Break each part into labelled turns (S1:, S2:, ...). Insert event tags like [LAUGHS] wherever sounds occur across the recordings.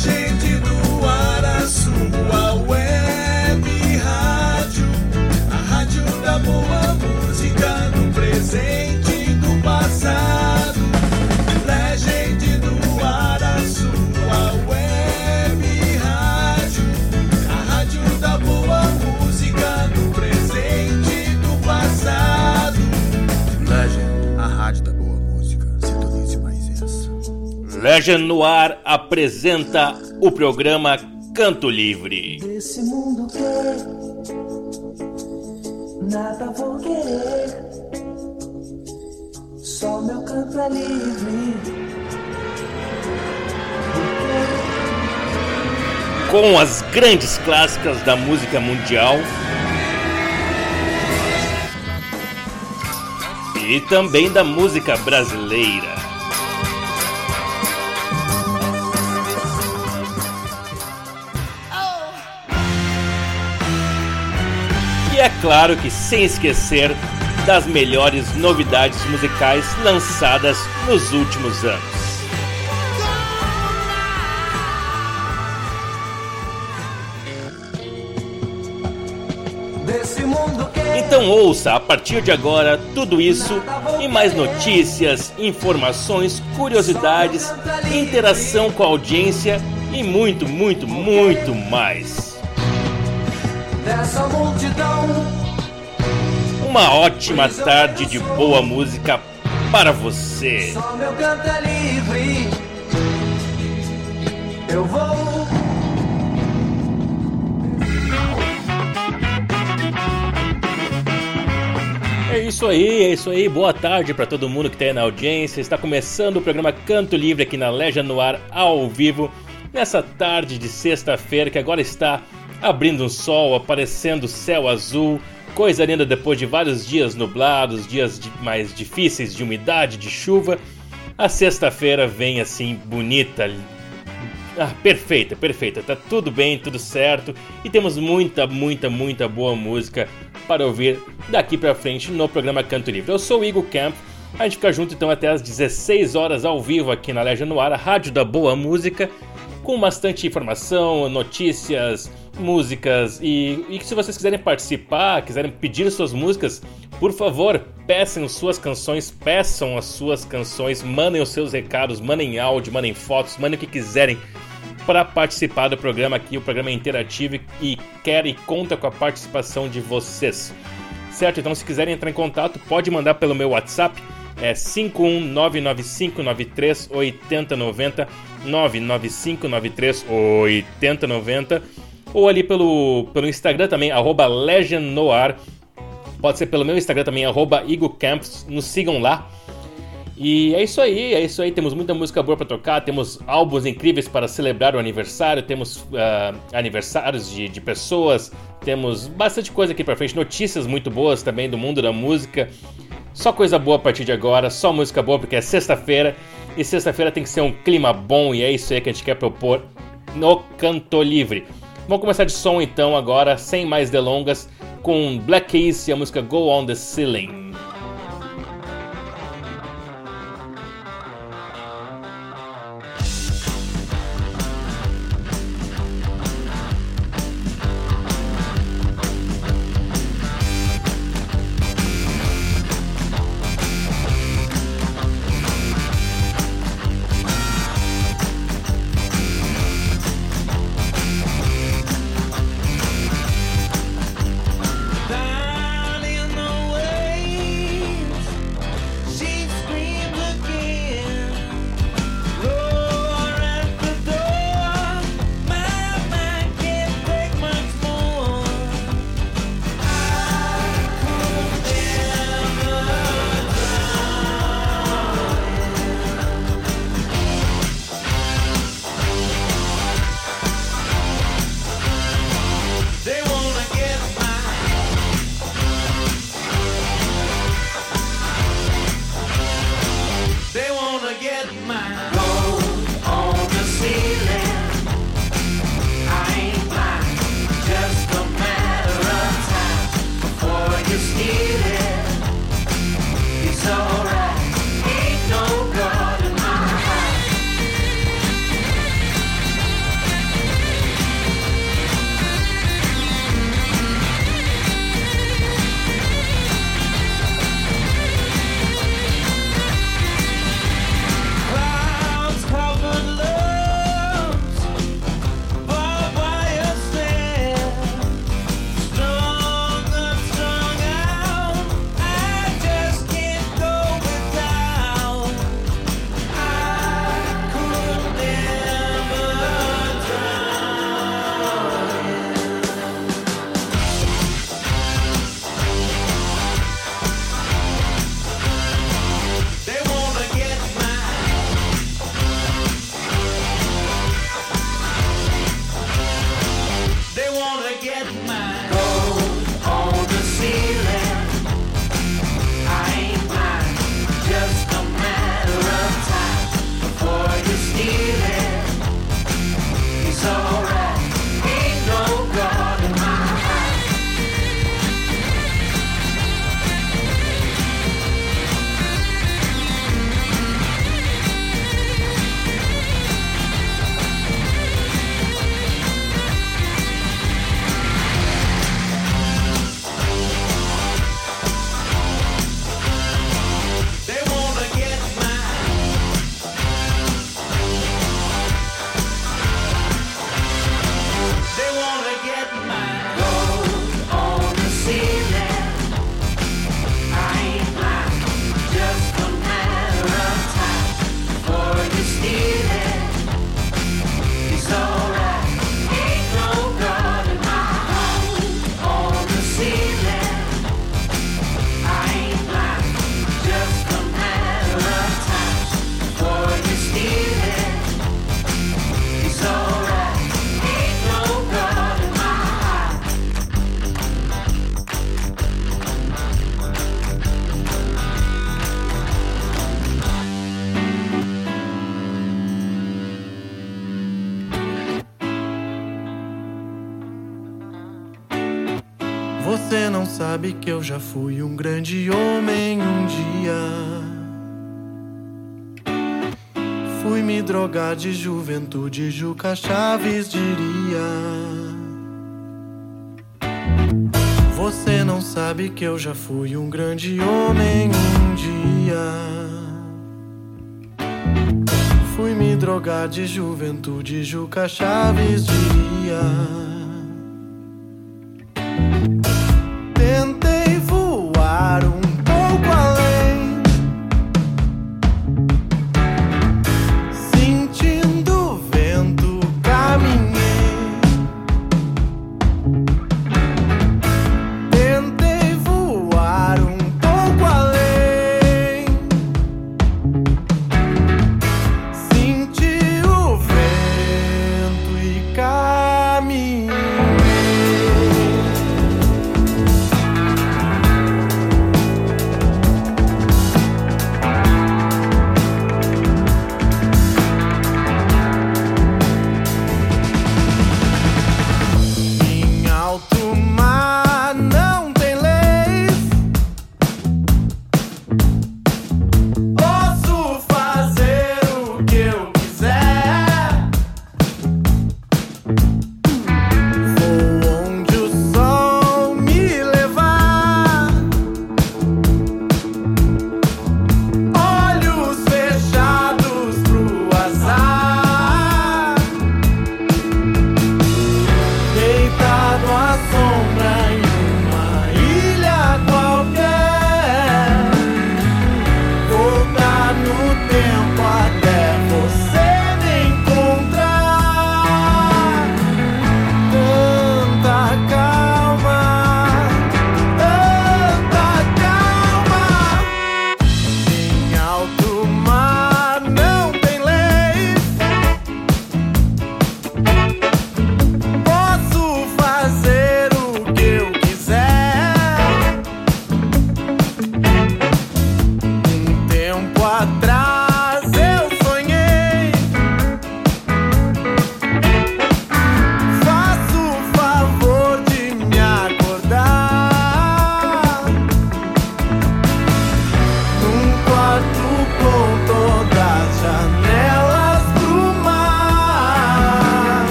S1: She Legend no Ar apresenta o programa Canto Livre.
S2: Desse mundo que nada vou querer, só meu canto é livre.
S1: Com as grandes clássicas da música mundial. E também da música brasileira. É claro que sem esquecer das melhores novidades musicais lançadas nos últimos anos. Então ouça a partir de agora tudo isso e mais notícias, informações, curiosidades, interação com a audiência e muito, muito, muito mais dessa multidão. Uma ótima tarde de boa música para você. Só meu canto é livre. Eu vou. É isso aí, é isso aí. Boa tarde para todo mundo que está aí na audiência. Está começando o programa Canto Livre aqui na Legia no Ar ao vivo. Nessa tarde de sexta-feira que agora está abrindo um sol, aparecendo céu azul, coisa linda depois de vários dias nublados, dias mais difíceis de umidade, de chuva. A sexta-feira vem assim bonita, ah, perfeita, perfeita. Tá tudo bem, tudo certo e temos muita, muita, muita boa música para ouvir daqui para frente no programa Canto Livre. Eu sou o Igor Camp. A gente fica junto então até às 16 horas ao vivo aqui na Legia no Ar, rádio da boa música, com bastante informação, notícias, músicas e, e se vocês quiserem participar, quiserem pedir suas músicas, por favor, peçam suas canções, peçam as suas canções, mandem os seus recados, mandem áudio, mandem fotos, mandem o que quiserem para participar do programa aqui. O programa é interativo e quer e conta com a participação de vocês. Certo? Então, se quiserem entrar em contato, pode mandar pelo meu WhatsApp, é 51995938090, 995938090 ou ali pelo, pelo Instagram também, arroba legendnoar. Pode ser pelo meu Instagram também, arroba igocamps. Nos sigam lá. E é isso aí, é isso aí. Temos muita música boa para tocar, temos álbuns incríveis para celebrar o aniversário, temos uh, aniversários de, de pessoas, temos bastante coisa aqui para frente, notícias muito boas também do mundo da música. Só coisa boa a partir de agora, só música boa porque é sexta-feira e sexta-feira tem que ser um clima bom e é isso aí que a gente quer propor no Canto Livre. Vamos começar de som então agora, sem mais delongas, com Black Keys e a música Go On The Ceiling.
S2: Sabe que eu já fui um grande homem um dia. Fui me drogar de juventude, Juca Chaves diria. Você não sabe que eu já fui um grande homem um dia. Fui me drogar de juventude, Juca Chaves diria.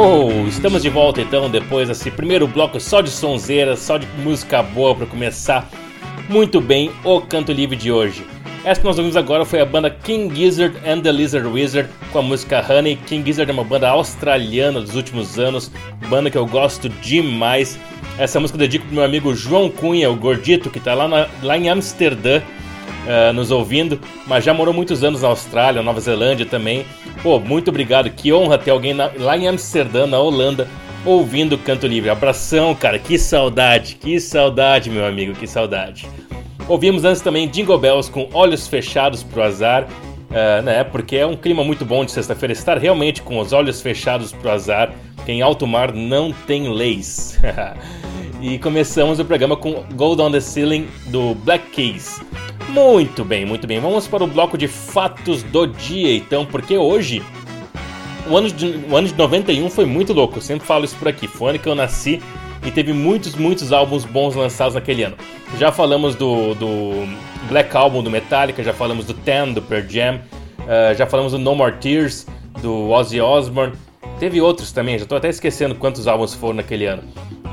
S1: Oh, estamos de volta então, depois desse primeiro bloco só de sonzeira, só de música boa para começar muito bem o canto livre de hoje. Essa que nós ouvimos agora foi a banda King Gizzard and the Lizard Wizard com a música Honey. King Gizzard é uma banda australiana dos últimos anos, banda que eu gosto demais. Essa música eu dedico pro meu amigo João Cunha, o gordito, que está lá, na, lá em Amsterdã, uh, nos ouvindo, mas já morou muitos anos na Austrália, Nova Zelândia também. Pô, muito obrigado, que honra ter alguém na, lá em Amsterdã, na Holanda, ouvindo o Canto Livre. Abração, cara, que saudade, que saudade, meu amigo, que saudade. Ouvimos antes também Jingle Bells com Olhos Fechados pro Azar, uh, né? Porque é um clima muito bom de sexta-feira estar realmente com os olhos fechados pro azar, que em alto mar não tem leis. [LAUGHS] e começamos o programa com Gold on the Ceiling do Black Keys. Muito bem, muito bem. Vamos para o bloco de fatos do dia, então, porque hoje o ano de, o ano de 91 foi muito louco. Eu sempre falo isso por aqui. Foi o ano que eu nasci e teve muitos, muitos álbuns bons lançados naquele ano. Já falamos do, do Black Album do Metallica, já falamos do Ten do Pearl Jam, uh, já falamos do No More Tears do Ozzy Osbourne. Teve outros também, já estou até esquecendo quantos álbuns foram naquele ano.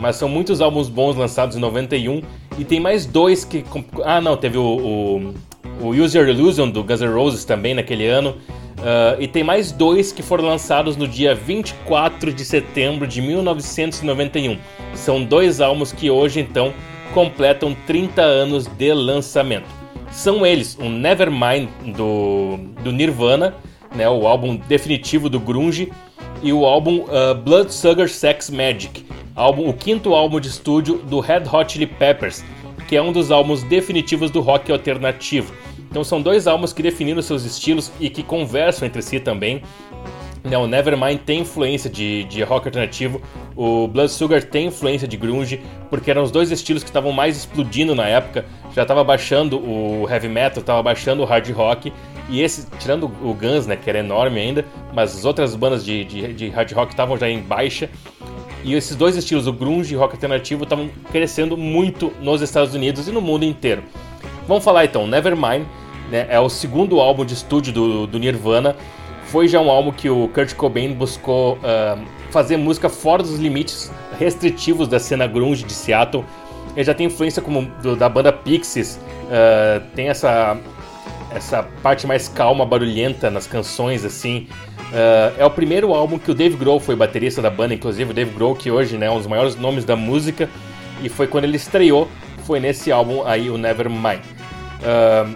S1: Mas são muitos álbuns bons lançados em 91 e tem mais dois que. Ah, não, teve o, o, o Use Your Illusion do Guns N' Roses também naquele ano. Uh, e tem mais dois que foram lançados no dia 24 de setembro de 1991. São dois álbuns que hoje então completam 30 anos de lançamento. São eles o Nevermind do, do Nirvana, né, o álbum definitivo do grunge, e o álbum uh, Bloodsugar Sex Magic, álbum, o quinto álbum de estúdio do Red Hot Chili Peppers, que é um dos álbuns definitivos do rock alternativo. Então são dois álbuns que definiram seus estilos e que conversam entre si também. Né, o Nevermind tem influência de, de rock alternativo, o Bloodsugar tem influência de grunge, porque eram os dois estilos que estavam mais explodindo na época. Já estava baixando o heavy metal, estava baixando o hard rock, e esse, tirando o Guns, né, que era enorme ainda, mas as outras bandas de, de, de hard rock estavam já em baixa. E esses dois estilos, o grunge e o rock alternativo, estavam crescendo muito nos Estados Unidos e no mundo inteiro. Vamos falar então, Nevermind né? É o segundo álbum de estúdio do, do, Nirvana. Foi já um álbum que o Kurt Cobain buscou uh, fazer música fora dos limites restritivos da cena grunge de Seattle. Ele já tem influência como do, da banda Pixies, uh, tem essa essa parte mais calma, barulhenta nas canções, assim. Uh, é o primeiro álbum que o Dave Grohl foi baterista da banda, inclusive o Dave Grohl, que hoje né, é um dos maiores nomes da música, e foi quando ele estreou, foi nesse álbum aí, o Nevermind. Uh,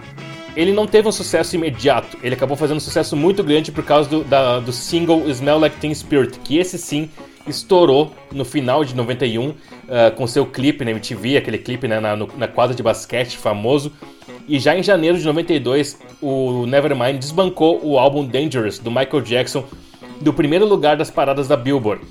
S1: ele não teve um sucesso imediato, ele acabou fazendo um sucesso muito grande por causa do, da, do single Smell Like Teen Spirit, que esse sim estourou no final de 91 uh, com seu clipe na MTV, aquele clipe né, na, no, na quadra de basquete famoso. E já em janeiro de 92, o Nevermind desbancou o álbum Dangerous do Michael Jackson do primeiro lugar das paradas da Billboard.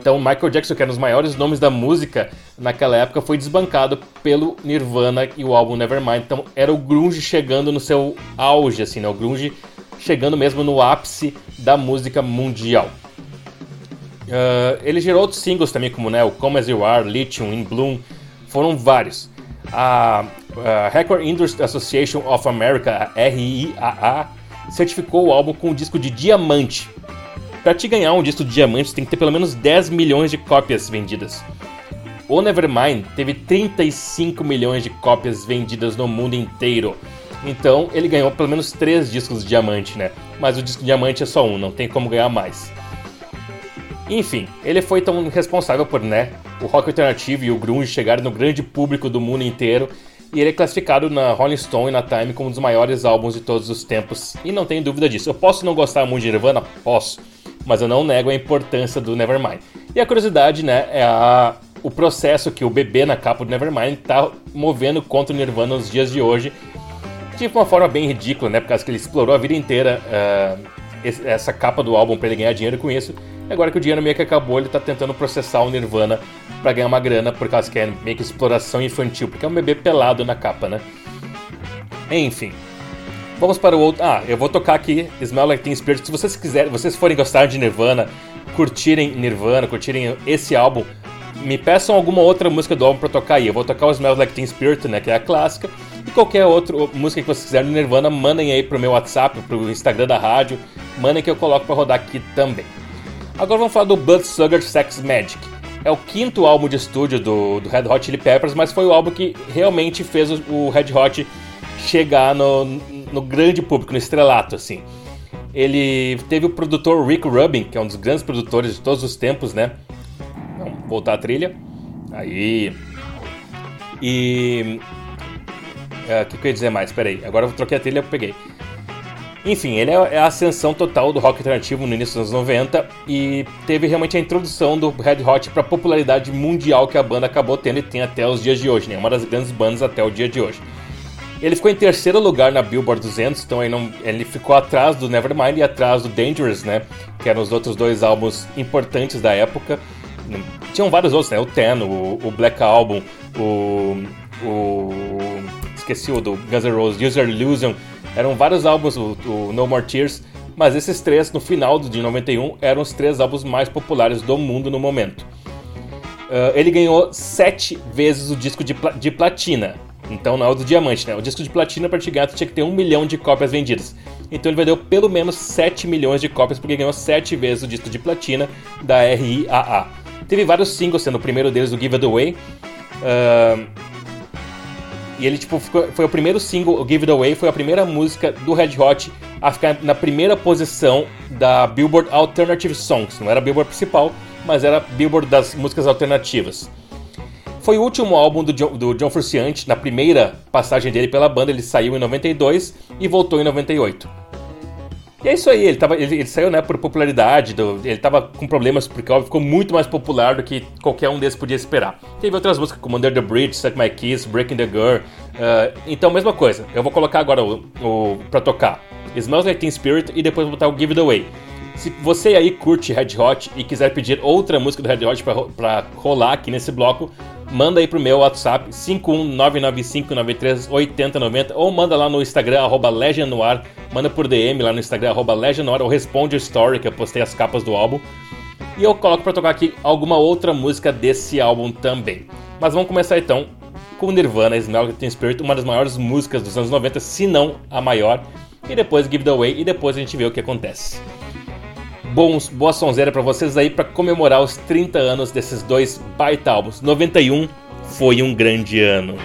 S1: Então, Michael Jackson, que era um dos maiores nomes da música naquela época, foi desbancado pelo Nirvana e o álbum Nevermind. Então, era o grunge chegando no seu auge, assim, né? O grunge chegando mesmo no ápice da música mundial. Uh, ele gerou outros singles também, como né, o Come As You Are, Lithium, In Bloom, foram vários. A, Record Industry Association of America, a RIAA, certificou o álbum com o disco de diamante para te ganhar um disco de diamante, você tem que ter pelo menos 10 milhões de cópias vendidas. O Nevermind teve 35 milhões de cópias vendidas no mundo inteiro. Então ele ganhou pelo menos 3 discos de diamante, né? Mas o disco de diamante é só um, não tem como ganhar mais. Enfim, ele foi tão responsável por, né, o rock alternativo e o grunge chegarem no grande público do mundo inteiro, e ele é classificado na Rolling Stone e na Time como um dos maiores álbuns de todos os tempos, e não tenho dúvida disso. Eu posso não gostar muito de Nirvana? Posso mas eu não nego a importância do Nevermind. E a curiosidade, né, é a, o processo que o bebê na capa do Nevermind está movendo contra o Nirvana nos dias de hoje, de uma forma bem ridícula, né, por causa que ele explorou a vida inteira uh, essa capa do álbum para ele ganhar dinheiro com isso. Agora que o dinheiro meio que acabou, ele está tentando processar o Nirvana para ganhar uma grana, por causa que é meio que exploração infantil, porque é um bebê pelado na capa, né? Enfim, Vamos para o outro. Ah, eu vou tocar aqui Smell Like Teen Spirit. Se vocês quiserem, vocês forem gostar de Nirvana, curtirem Nirvana, curtirem esse álbum, me peçam alguma outra música do álbum para tocar aí. Eu vou tocar o Smell Like Teen Spirit, né, que é a clássica. E qualquer outra música que vocês quiserem do Nirvana, mandem aí pro meu WhatsApp, pro Instagram da rádio. Mandem que eu coloco para rodar aqui também. Agora vamos falar do Bloodsugar Sex Magic. É o quinto álbum de estúdio do, do Red Hot Chili Peppers, mas foi o álbum que realmente fez o, o Red Hot chegar no, no grande público, no estrelato, assim. Ele teve o produtor Rick Rubin, que é um dos grandes produtores de todos os tempos, né? Vamos voltar a trilha. Aí. E. É, o que, que eu ia dizer mais? Peraí, agora eu troquei a trilha e peguei. Enfim, ele é a ascensão total do rock alternativo no início dos anos 90 e teve realmente a introdução do Red Hot para a popularidade mundial que a banda acabou tendo e tem até os dias de hoje, né? Uma das grandes bandas até o dia de hoje. Ele ficou em terceiro lugar na Billboard 200, então ele, não, ele ficou atrás do Nevermind e atrás do Dangerous, né? Que eram os outros dois álbuns importantes da época. Tinham vários outros, né? O Ten, o, o Black Album, o, o. Esqueci o do Guns N' Roses, User Illusion. Eram vários álbuns, o, No More Tears. Mas esses três, no final de 91, eram os três álbuns mais populares do mundo no momento. Uh, ele ganhou sete vezes o disco de, pla de platina. Então não é o do diamante, né? O disco de platina para ganhar tinha que ter um milhão de cópias vendidas. Então ele vendeu pelo menos 7 milhões de cópias porque ganhou 7 vezes o disco de platina da RIAA. Teve vários singles, sendo o primeiro deles o Give It Away. Uh, e ele tipo, ficou, foi o primeiro single, o Give It Away, foi a primeira música do Red Hot a ficar na primeira posição da Billboard Alternative Songs. Não era a Billboard principal, mas era a Billboard das músicas alternativas. Foi o último álbum do John, do John na primeira passagem dele pela banda, ele saiu em 92 e voltou em 98. E é isso aí, ele, tava, ele, ele saiu né, por popularidade, do, ele tava com problemas porque óbvio, ficou muito mais popular do que qualquer um desses podia esperar. Teve outras músicas como Under the Bridge, Suck My Kiss, Breaking the Girl. Uh, então, mesma coisa, eu vou colocar agora o, o pra tocar Smells Like Teen Spirit e depois vou botar o Give It Away. Se você aí curte Red Hot e quiser pedir outra música do Red Hot pra rolar aqui nesse bloco, manda aí pro meu WhatsApp 51995938090 ou manda lá no Instagram Legendnoir, manda por DM lá no Instagram Legendnoir ou responde o story que eu postei as capas do álbum. E eu coloco para tocar aqui alguma outra música desse álbum também. Mas vamos começar então com Nirvana, Smell Teen Spirit, uma das maiores músicas dos anos 90, se não a maior, e depois Give It Away e depois a gente vê o que acontece bons, boa sonzeira para vocês aí para comemorar os 30 anos desses dois baita álbuns. 91 foi um grande ano.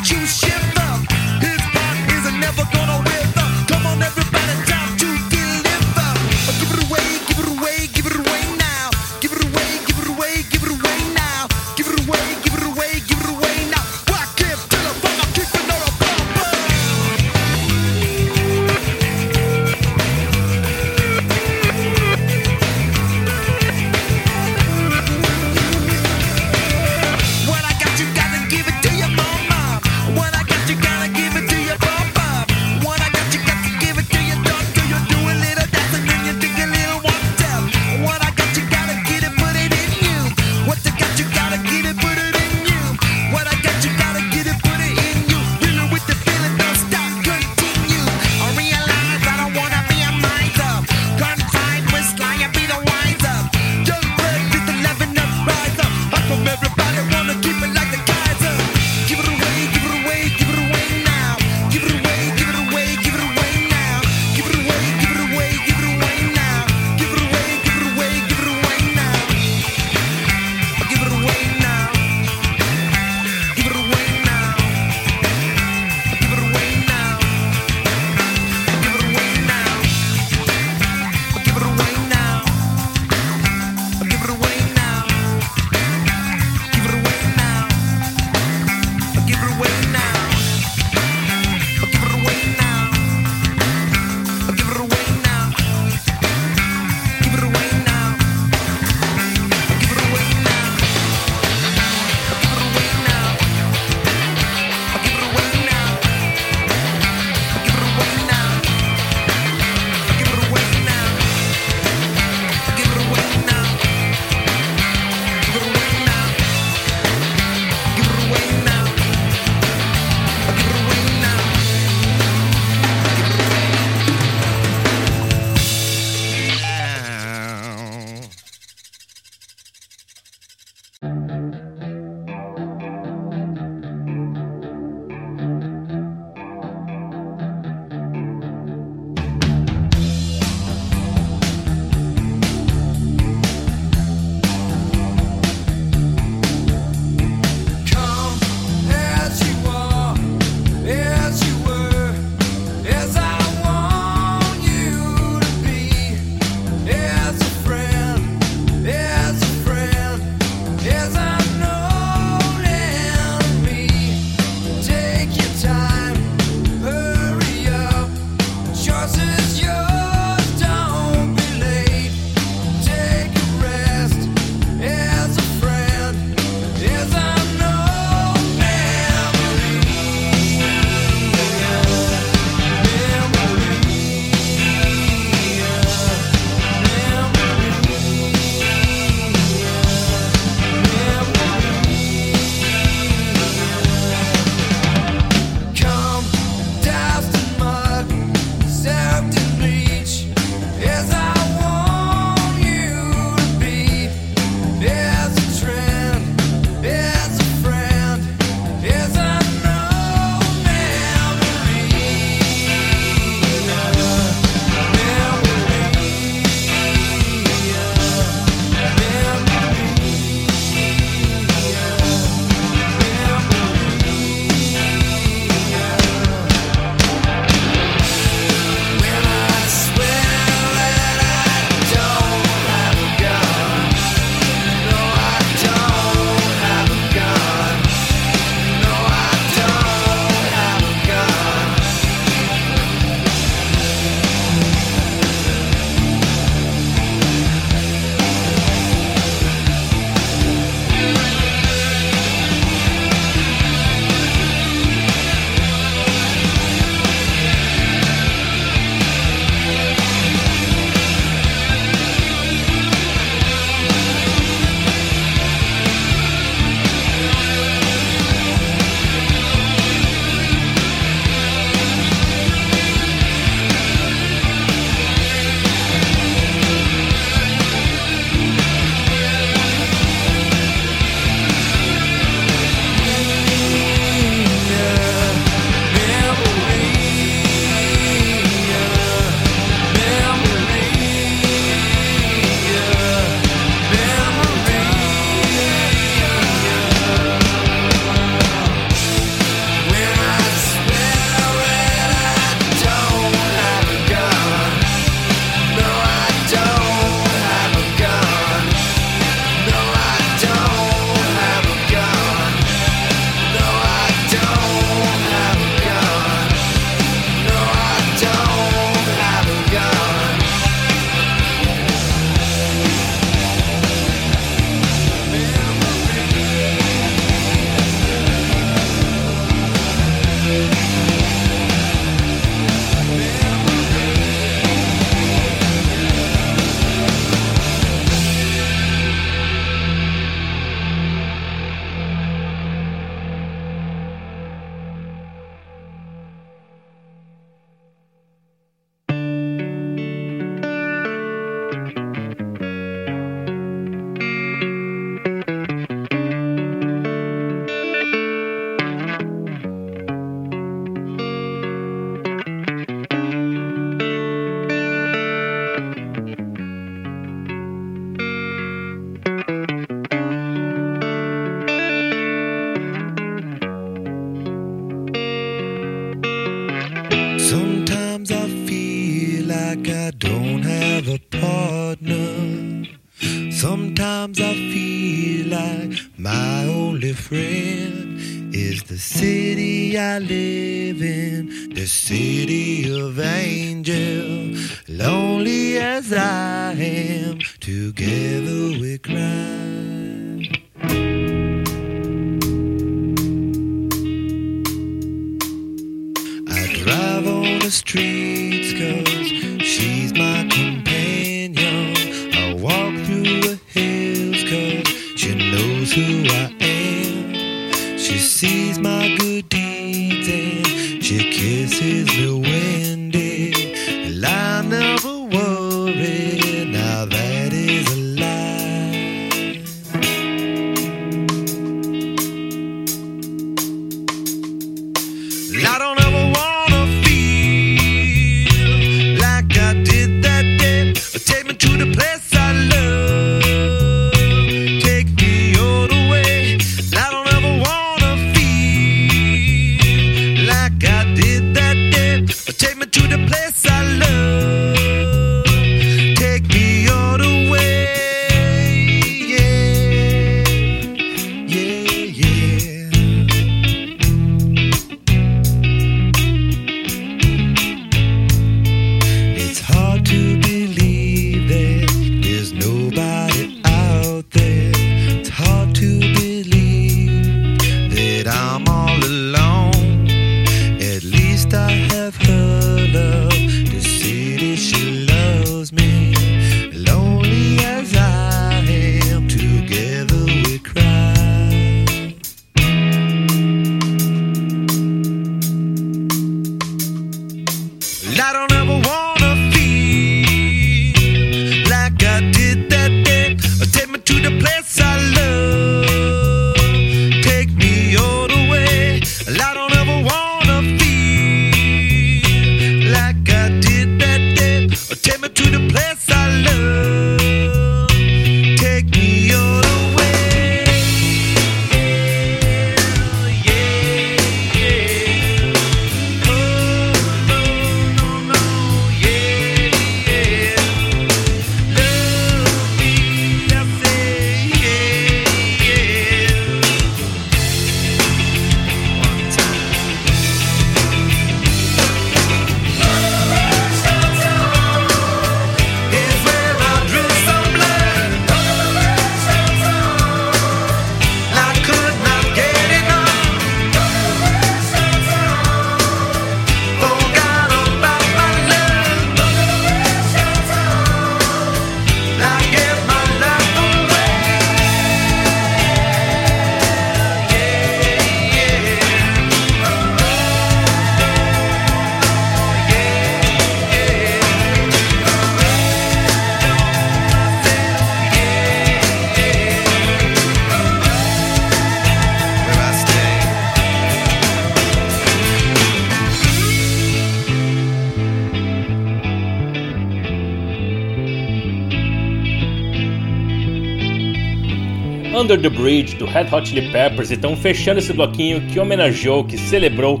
S1: Under the Bridge do Red Hot Chili Peppers. Então, fechando esse bloquinho que homenageou, que celebrou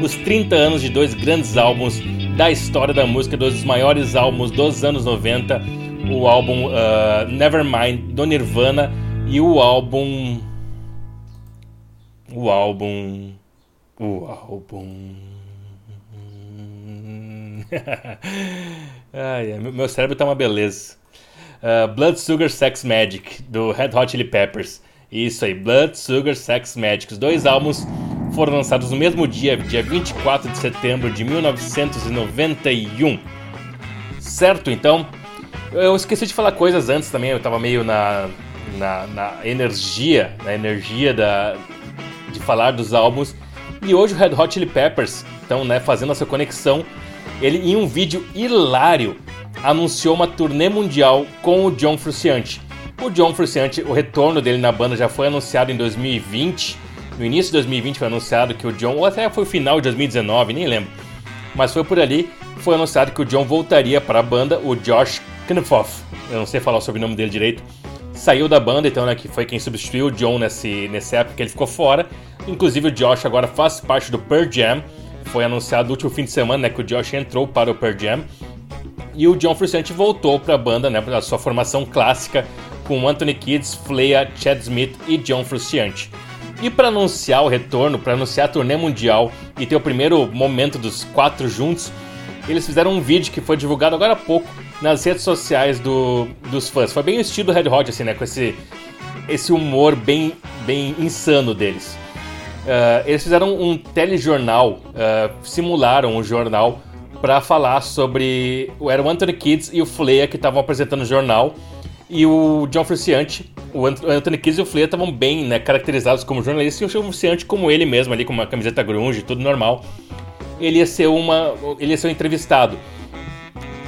S1: os 30 anos de dois grandes álbuns da história da música, dos maiores álbuns dos anos 90, o álbum uh, Nevermind do Nirvana e o álbum. O álbum. O álbum. [LAUGHS] ai, meu cérebro tá uma beleza. Uh, Blood Sugar Sex Magic, do Red Hot Chili Peppers. Isso aí, Blood Sugar Sex Magic. Os dois álbuns foram lançados no mesmo dia, dia 24 de setembro de 1991. Certo, então? Eu esqueci de falar coisas antes também, eu tava meio na, na, na energia, na energia da, de falar dos álbuns. E hoje o Red Hot Chili Peppers, então, né, fazendo essa conexão, ele em um vídeo hilário anunciou uma turnê mundial com o John Frusciante. O John Frusciante, o retorno dele na banda já foi anunciado em 2020. No início de 2020 foi anunciado que o John, ou até foi o final de 2019, nem lembro. Mas foi por ali, foi anunciado que o John voltaria para a banda, o Josh Knopf, eu não sei falar o nome dele direito, saiu da banda, então, né, que foi quem substituiu o John nesse, nessa época ele ficou fora. Inclusive o Josh agora faz parte do Pearl Jam, foi anunciado no último fim de semana, né, que o Josh entrou para o Pearl Jam. E o John Frusciante voltou para a banda, né, para a sua formação clássica, com Anthony Kids, Flea, Chad Smith e John Frusciante. E para anunciar o retorno, para anunciar a turnê mundial e ter o primeiro momento dos quatro juntos, eles fizeram um vídeo que foi divulgado agora há pouco nas redes sociais do, dos fãs. Foi bem o estilo Red Hot, assim, né? Com esse, esse humor bem, bem insano deles. Uh, eles fizeram um telejornal, uh, simularam um jornal para falar sobre. Era o Anthony Kids e o Flea que estavam apresentando o jornal. E o John Frusciante, o Anthony Kids e o Flea estavam bem né, caracterizados como jornalistas e o John Frusciante como ele mesmo, ali com uma camiseta grunge, tudo normal. Ele ia ser uma, ele ia ser um entrevistado.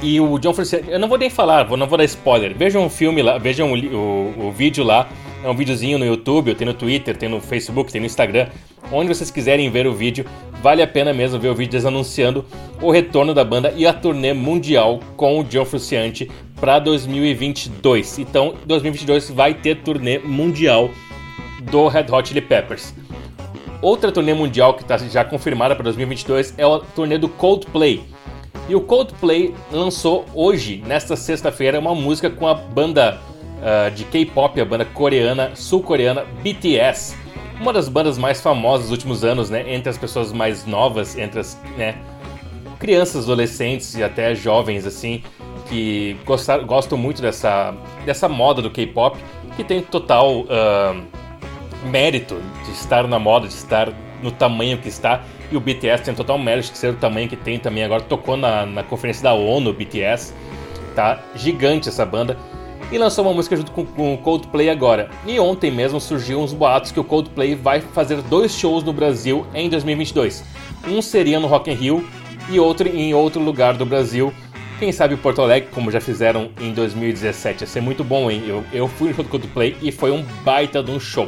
S1: E o John Frusciante, eu não vou nem falar, não vou dar spoiler. Vejam o filme lá, vejam o, o, o vídeo lá. É um videozinho no YouTube, tem no Twitter, tem no Facebook, tem no Instagram. Onde vocês quiserem ver o vídeo, vale a pena mesmo ver o vídeo deles anunciando o retorno da banda e a turnê mundial com o John Frusciante para 2022. Então, 2022 vai ter turnê mundial do Red Hot Chili Peppers. Outra turnê mundial que está já confirmada para 2022 é a turnê do Coldplay. E o Coldplay lançou hoje, nesta sexta-feira, uma música com a banda uh, de K-pop, a banda coreana, sul-coreana BTS. Uma das bandas mais famosas dos últimos anos, né? Entre as pessoas mais novas, entre as né, crianças, adolescentes e até jovens, assim, que gostar, gostam muito dessa, dessa moda do K-pop, que tem total uh, mérito de estar na moda, de estar no tamanho que está. E o BTS tem total mérito de ser o tamanho que tem também. Agora tocou na, na conferência da ONU, o BTS. Tá gigante essa banda e lançou uma música junto com, o Coldplay agora. E ontem mesmo surgiu uns boatos que o Coldplay vai fazer dois shows no Brasil em 2022. Um seria no Rock in Rio e outro em outro lugar do Brasil. Quem sabe Porto Alegre, como já fizeram em 2017. Ia ser muito bom, hein? Eu, eu fui no show do Coldplay e foi um baita de um show.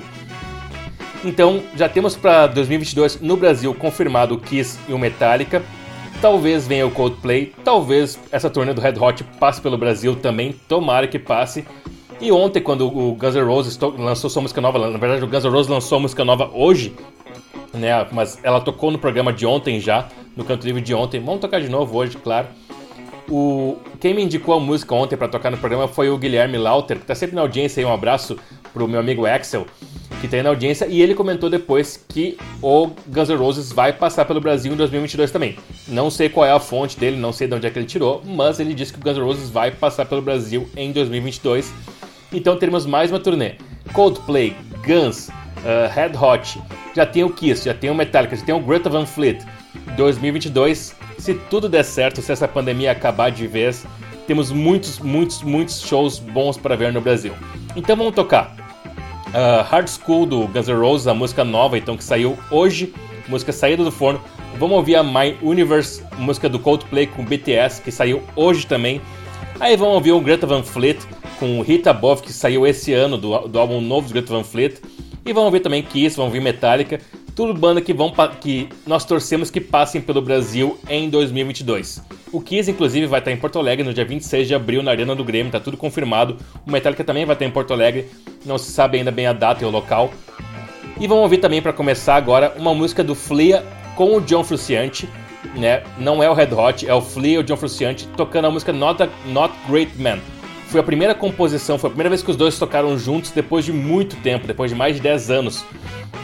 S1: Então, já temos para 2022 no Brasil confirmado o Kiss e o Metallica. Talvez venha o Coldplay, talvez essa turnê do Red Hot passe pelo Brasil também, tomara que passe. E ontem, quando o Guns N' Roses lançou sua música nova, na verdade o Guns N' Roses lançou a música nova hoje, né? Mas ela tocou no programa de ontem já, no Canto Livre de ontem. Vamos tocar de novo hoje, claro. O, quem me indicou a música ontem para tocar no programa foi o Guilherme Lauter, que tá sempre na audiência aí. Um abraço pro meu amigo Axel que tem na audiência, e ele comentou depois que o Guns N' Roses vai passar pelo Brasil em 2022 também. Não sei qual é a fonte dele, não sei de onde é que ele tirou, mas ele disse que o Guns N' Roses vai passar pelo Brasil em 2022. Então teremos mais uma turnê. Coldplay, Guns, uh, Red Hot, já tem o Kiss, já tem o Metallica, já tem o Greta Van Fleet. 2022, se tudo der certo, se essa pandemia acabar de vez, temos muitos, muitos, muitos shows bons para ver no Brasil. Então vamos tocar uh, Hard School do Guns N' Roses, a música nova então que saiu hoje, música saída do forno. Vamos ouvir a My Universe, música do Coldplay com BTS que saiu hoje também. Aí vamos ouvir o Greta Van Fleet com Hit Above que saiu esse ano do, do álbum novo do Greta Van Fleet. E vamos ver também Kiss, vamos ver Metallica, tudo banda que vão que nós torcemos que passem pelo Brasil em 2022. O Kiss, inclusive, vai estar em Porto Alegre no dia 26 de abril na Arena do Grêmio, tá tudo confirmado. O Metallica também vai estar em Porto Alegre, não se sabe ainda bem a data e o local. E vamos ouvir também para começar agora uma música do Flea com o John Frusciante, né? Não é o Red Hot, é o Flea e o John Frusciante tocando a música Not, a, Not Great Man. Foi a primeira composição, foi a primeira vez que os dois tocaram juntos depois de muito tempo, depois de mais de 10 anos.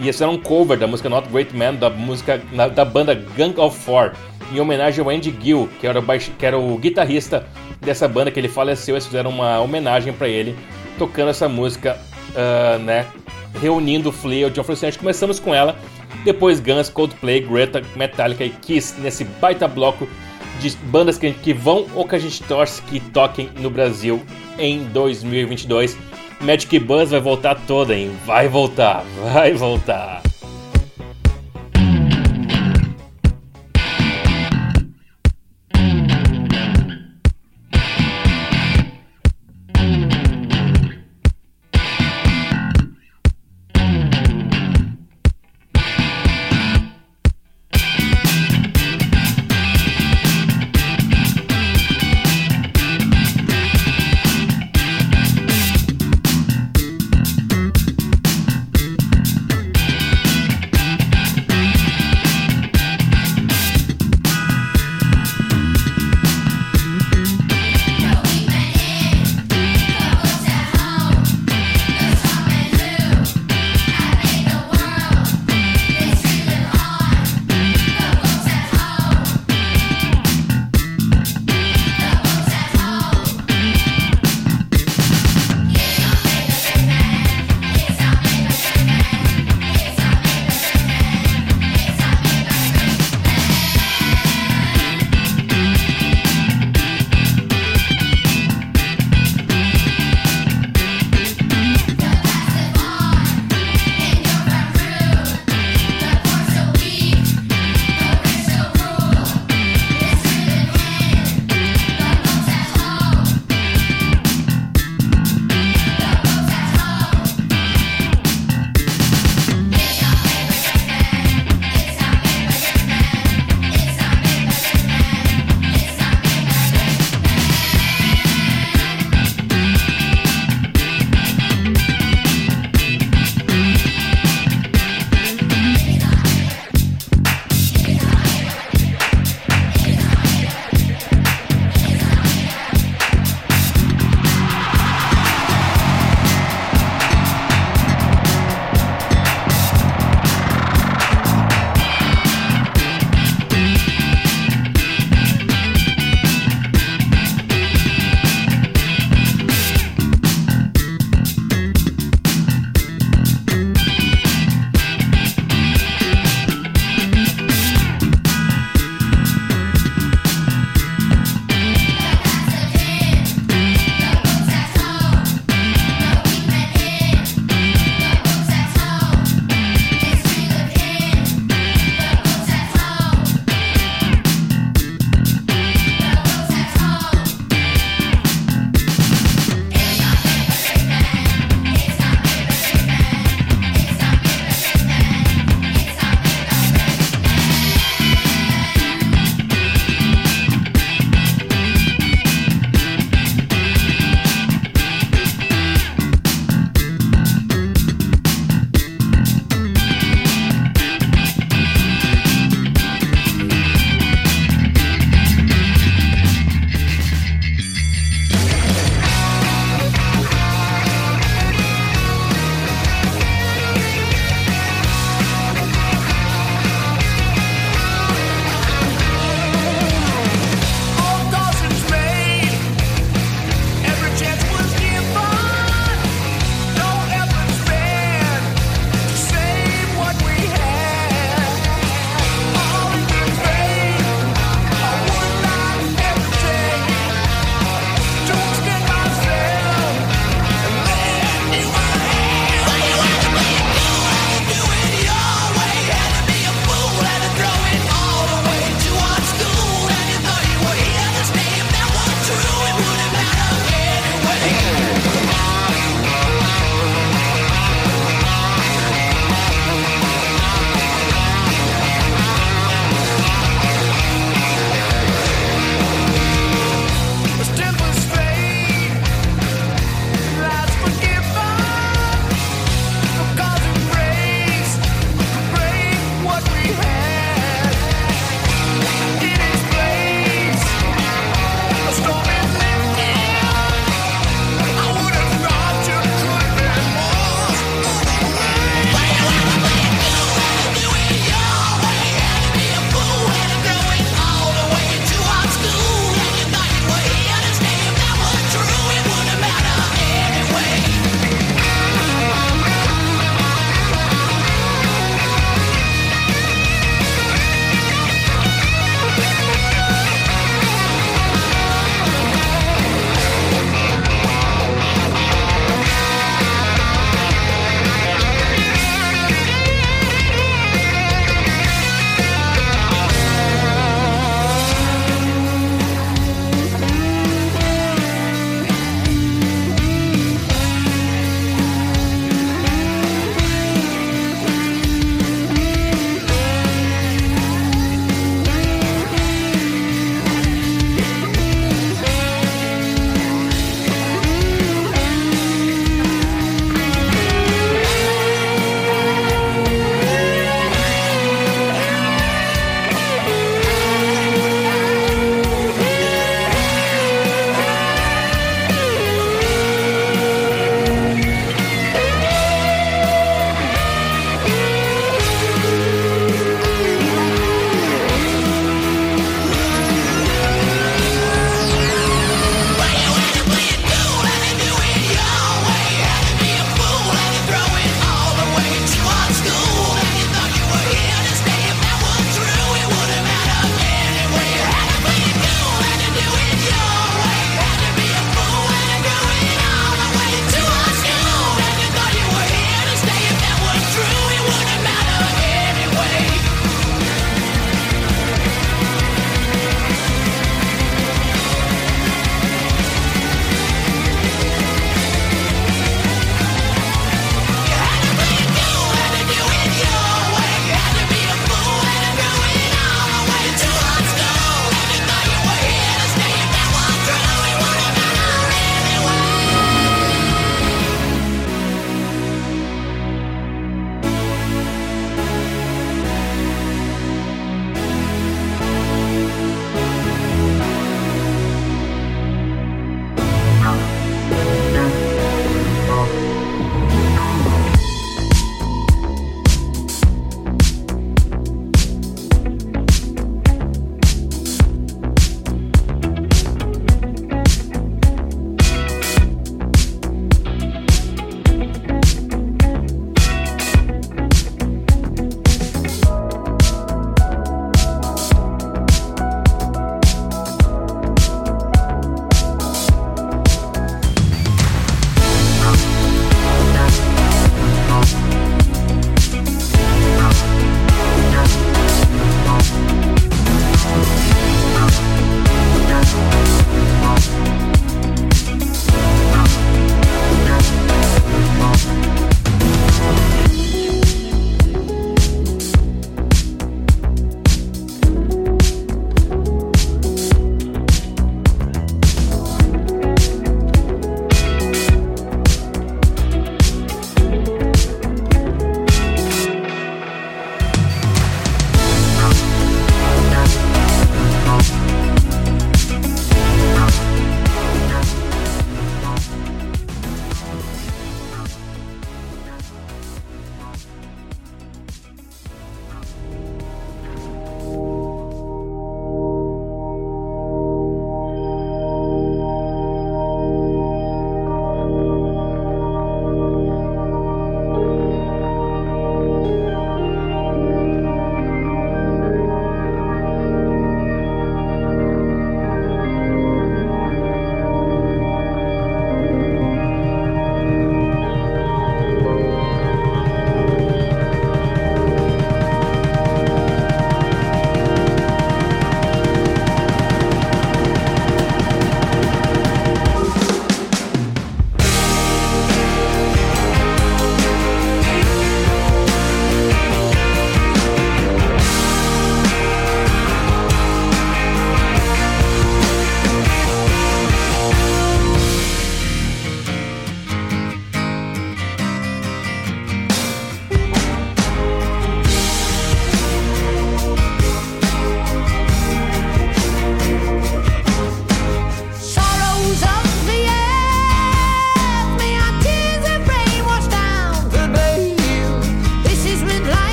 S1: E esse era um cover da música Not Great Man, da música da banda Gang of Four, em homenagem ao Andy Gill, que era o, que era o guitarrista dessa banda que ele faleceu. Eles fizeram uma homenagem para ele, tocando essa música, uh, né? Reunindo o Flea e o John Frusciante. Começamos com ela, depois Guns, Coldplay, Greta, Metallica e Kiss, nesse baita bloco de bandas que, que vão ou que a gente torce que toquem no Brasil em 2022. Magic Buzz vai voltar toda, hein? Vai voltar, vai voltar.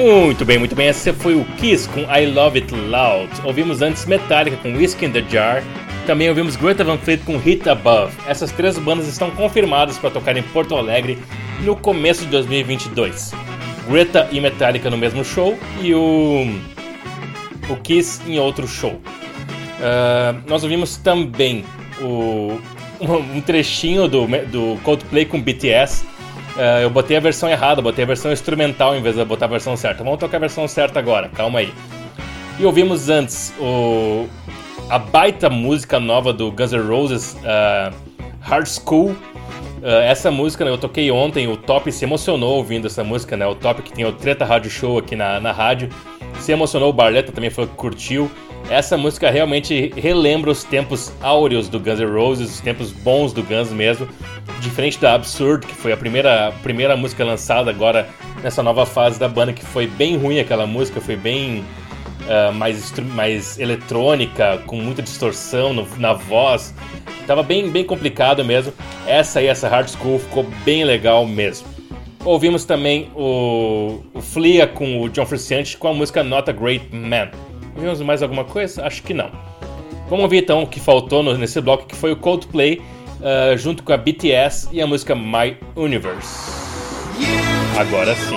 S1: Muito bem, muito bem. Esse foi o Kiss com I Love It Loud. Ouvimos antes Metallica com Whiskey in the Jar. Também ouvimos Greta Van Fleet com Hit Above. Essas três bandas estão confirmadas para tocar em Porto Alegre no começo de 2022. Greta e Metallica no mesmo show e o, o Kiss em outro show. Uh, nós ouvimos também o, [LAUGHS] um trechinho do, do Coldplay com BTS Uh, eu botei a versão errada, botei a versão instrumental em vez de botar a versão certa. Vamos tocar a versão certa agora, calma aí. E ouvimos antes o, a baita música nova do Guns N' Roses, uh, Hard School. Uh, essa música né, eu toquei ontem, o Top se emocionou ouvindo essa música, né? O Top que tem o Treta Rádio Show aqui na, na rádio. Se emocionou, o Barletta também falou que curtiu. Essa música realmente relembra os tempos áureos do Guns N' Roses, os tempos bons do Guns mesmo diferente da Absurd, que foi a primeira, primeira música lançada agora nessa nova fase da banda, que foi bem ruim aquela música, foi bem uh, mais, mais eletrônica, com muita distorção no, na voz. Tava bem, bem complicado mesmo. Essa aí, essa Hard School, ficou bem legal mesmo. Ouvimos também o, o Flia com o John Frusciante com a música Not a Great Man. Ouvimos mais alguma coisa? Acho que não. Vamos ouvir então o que faltou nesse bloco, que foi o Coldplay uh, junto com a BTS e a música My Universe. Agora sim.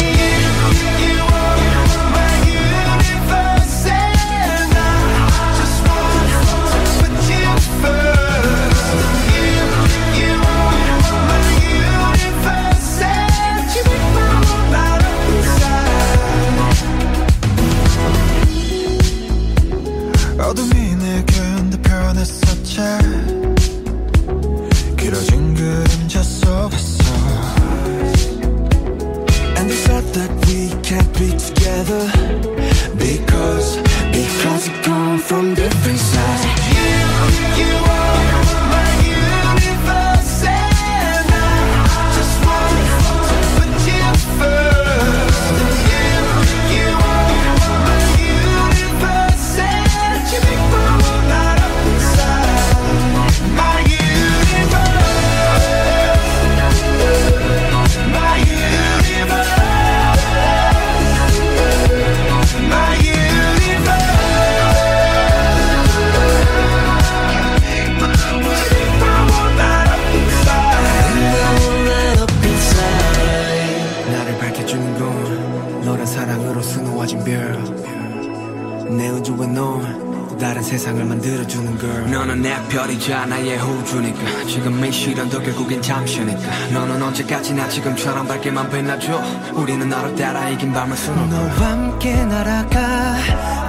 S3: 우주에 넌또 다른 세상을 만들어주는 걸 너는 내 별이자 나의 호주니까. 지금 이 시련도 결국엔 잠시니까. 너는 언제까지나 지금처럼 밝게만 빛나줘? 우리는 너를 따라 이긴 밤을 수놓고.
S2: 너와 함께 날아가.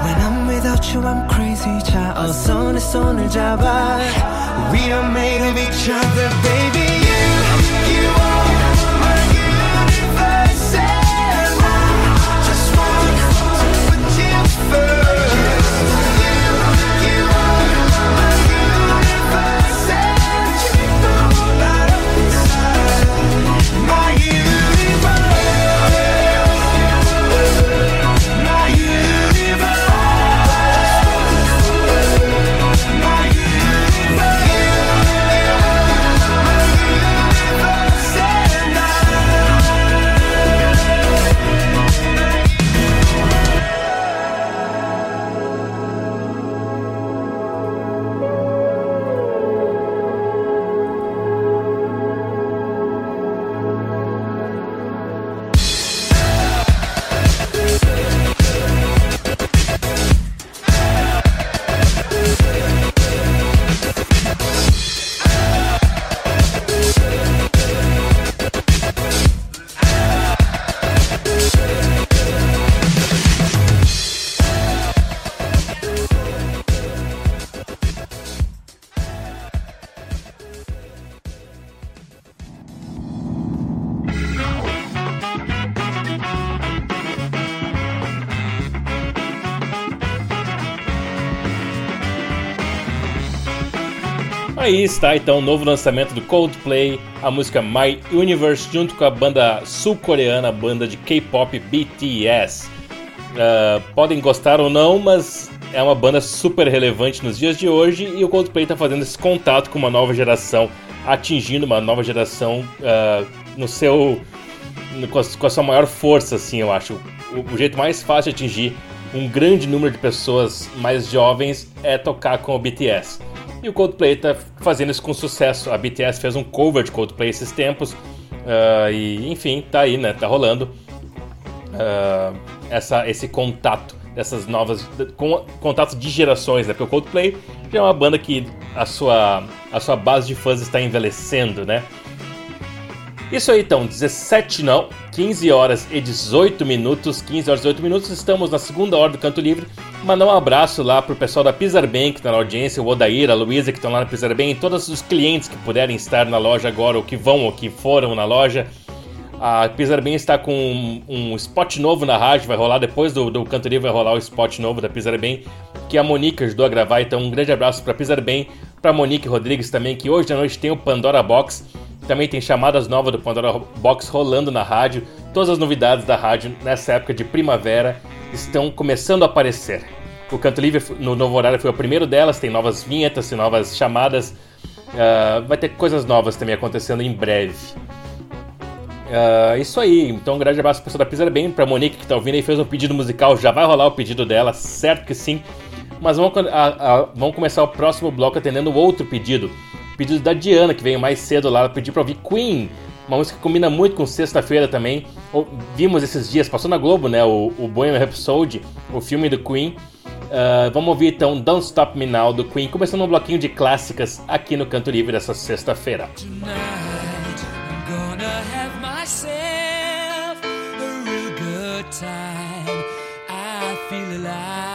S2: When I'm without you I'm crazy. 자 어서 내 손을 잡아. We are made of each other baby
S1: Aí está então o novo lançamento do Coldplay, a música My Universe, junto com a banda sul-coreana, a banda de K-pop BTS. Uh, ah, podem gostar ou não, mas é uma banda super relevante nos dias de hoje e o Coldplay está fazendo esse contato com uma nova geração, atingindo uma nova geração uh, no seu com a, com a, sua maior força, assim, eu acho. O, o, jeito mais fácil de atingir um grande número de pessoas mais jovens é tocar com o BTS. E o Coldplay está fazendo isso com sucesso. A BTS fez um cover de Coldplay esses tempos. Uh, e enfim, tá aí, né? Tá rolando uh, essa, esse contato dessas novas com, contatos de gerações, né? Porque o Coldplay já é uma banda que a sua a sua base de fãs está envelhecendo, né? Isso aí então, 17 não, 15 horas e 18 minutos, 15 horas e 18 minutos, estamos na segunda hora do Canto Livre. Mandar um abraço lá pro pessoal da Pizar que tá na audiência, o Odair, a Luísa que estão lá na Pizar e todos os clientes que puderem estar na loja agora, ou que vão ou que foram na loja. A Pizar Bem está com um, um, spot novo na rádio, vai rolar depois do, do Cantoria, vai rolar o spot novo da Pizar Bem, que a Monique ajudou a gravar. Então, um grande abraço para Pizar Bem, para Monique Rodrigues também, que hoje à noite tem o Pandora Box. Também tem chamadas novas do Pandora Box rolando na rádio. Todas as novidades da rádio nessa época de primavera estão começando a aparecer. O Canto Livre no novo horário foi o primeiro delas, tem novas vinhetas e novas chamadas. Uh, vai ter coisas novas também acontecendo em breve. Uh, isso aí, então um grande abraço para pessoal da Pizza Bem, pra Monique que tá ouvindo e fez um pedido musical, já vai rolar o pedido dela, certo que sim. Mas vamos, a, a, vamos começar o próximo bloco atendendo outro pedido. Pedido da Diana, que veio mais cedo lá, pediu pra ouvir Queen, uma música que combina muito com sexta-feira também. Vimos esses dias, passou na Globo, né, o, o Bohemian Rhapsody, o filme do Queen. Uh, vamos ouvir então Don't Stop Me Now do Queen, começando um bloquinho de clássicas aqui no Canto Livre dessa sexta-feira. time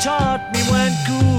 S4: taught me weren't cool.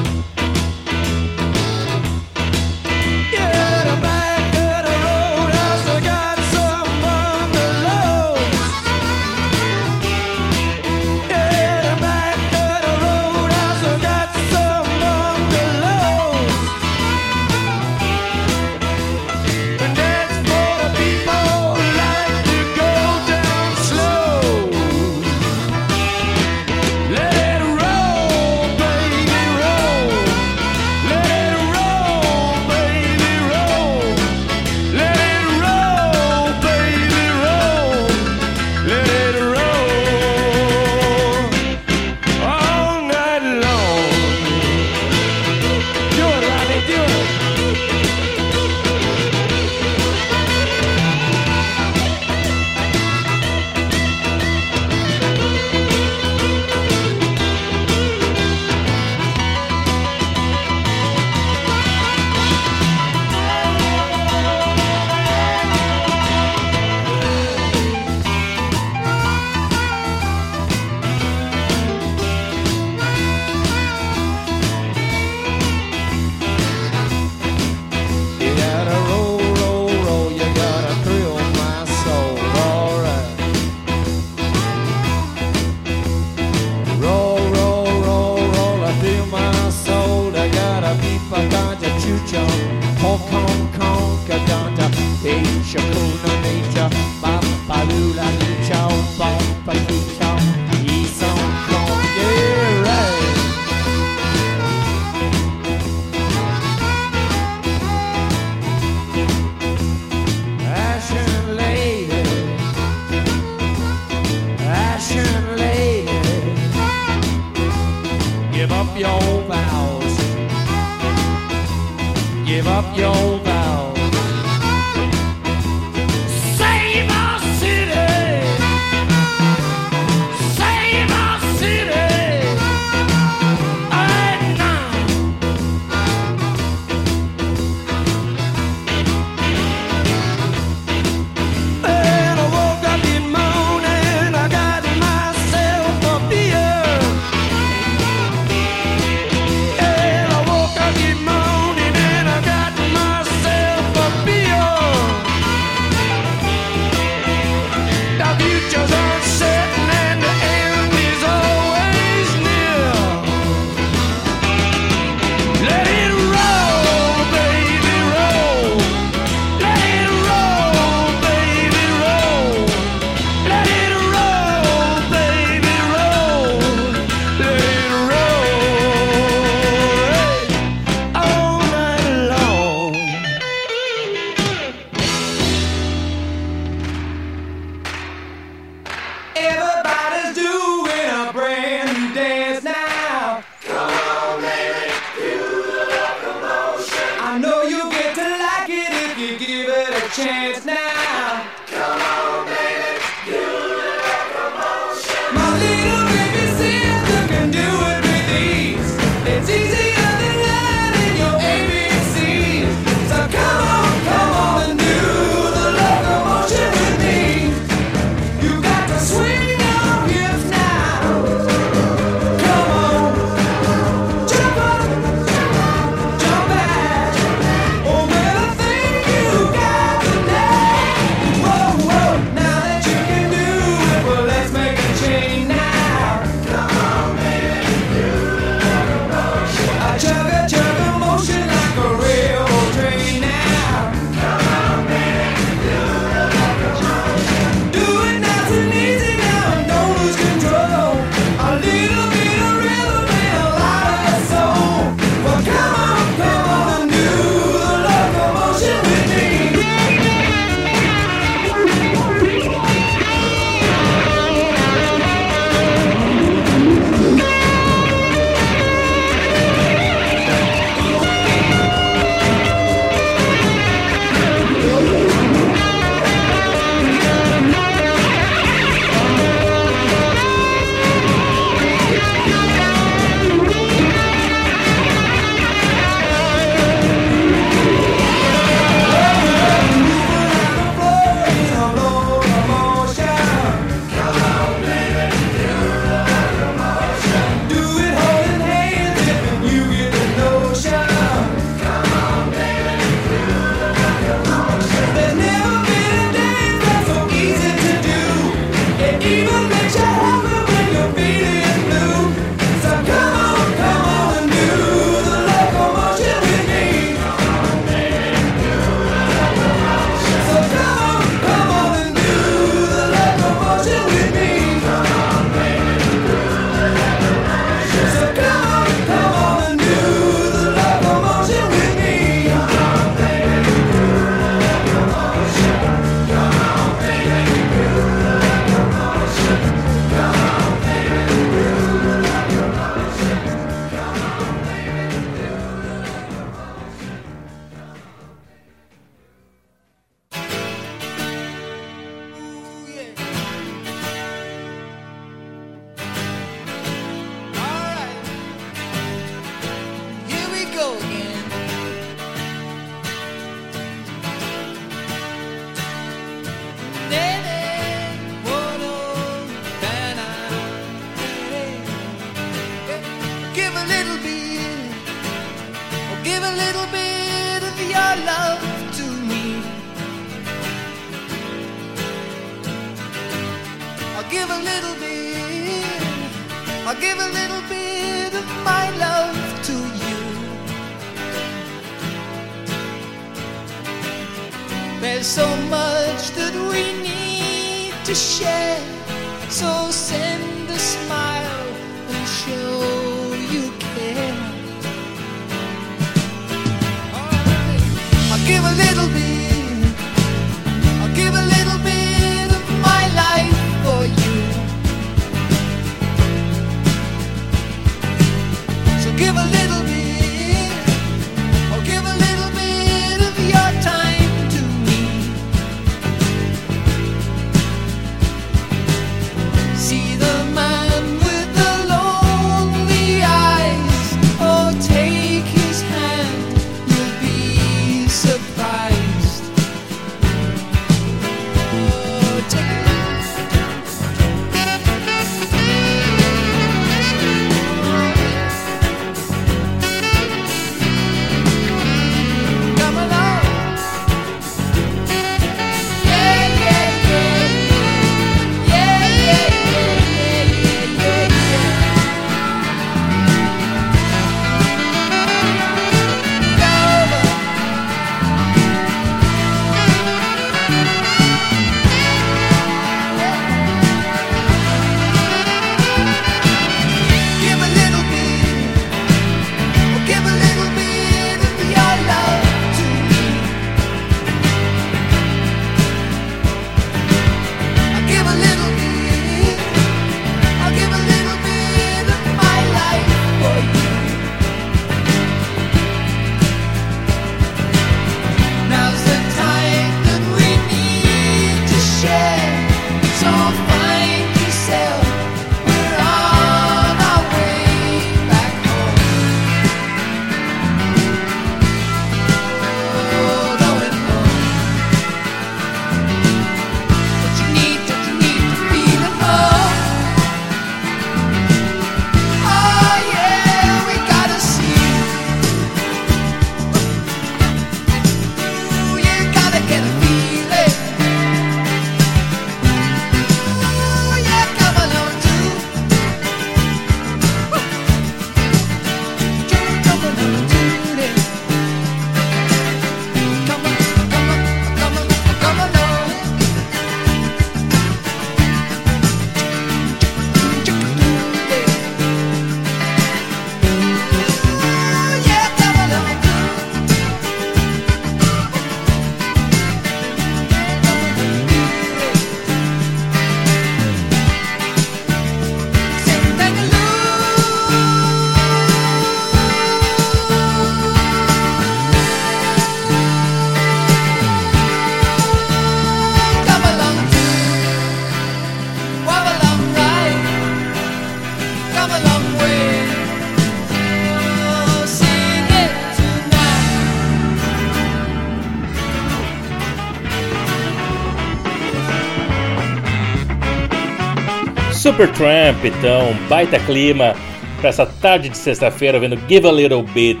S1: Supertramp, então, baita clima para essa tarde de sexta-feira, ouvindo Give a Little Bit.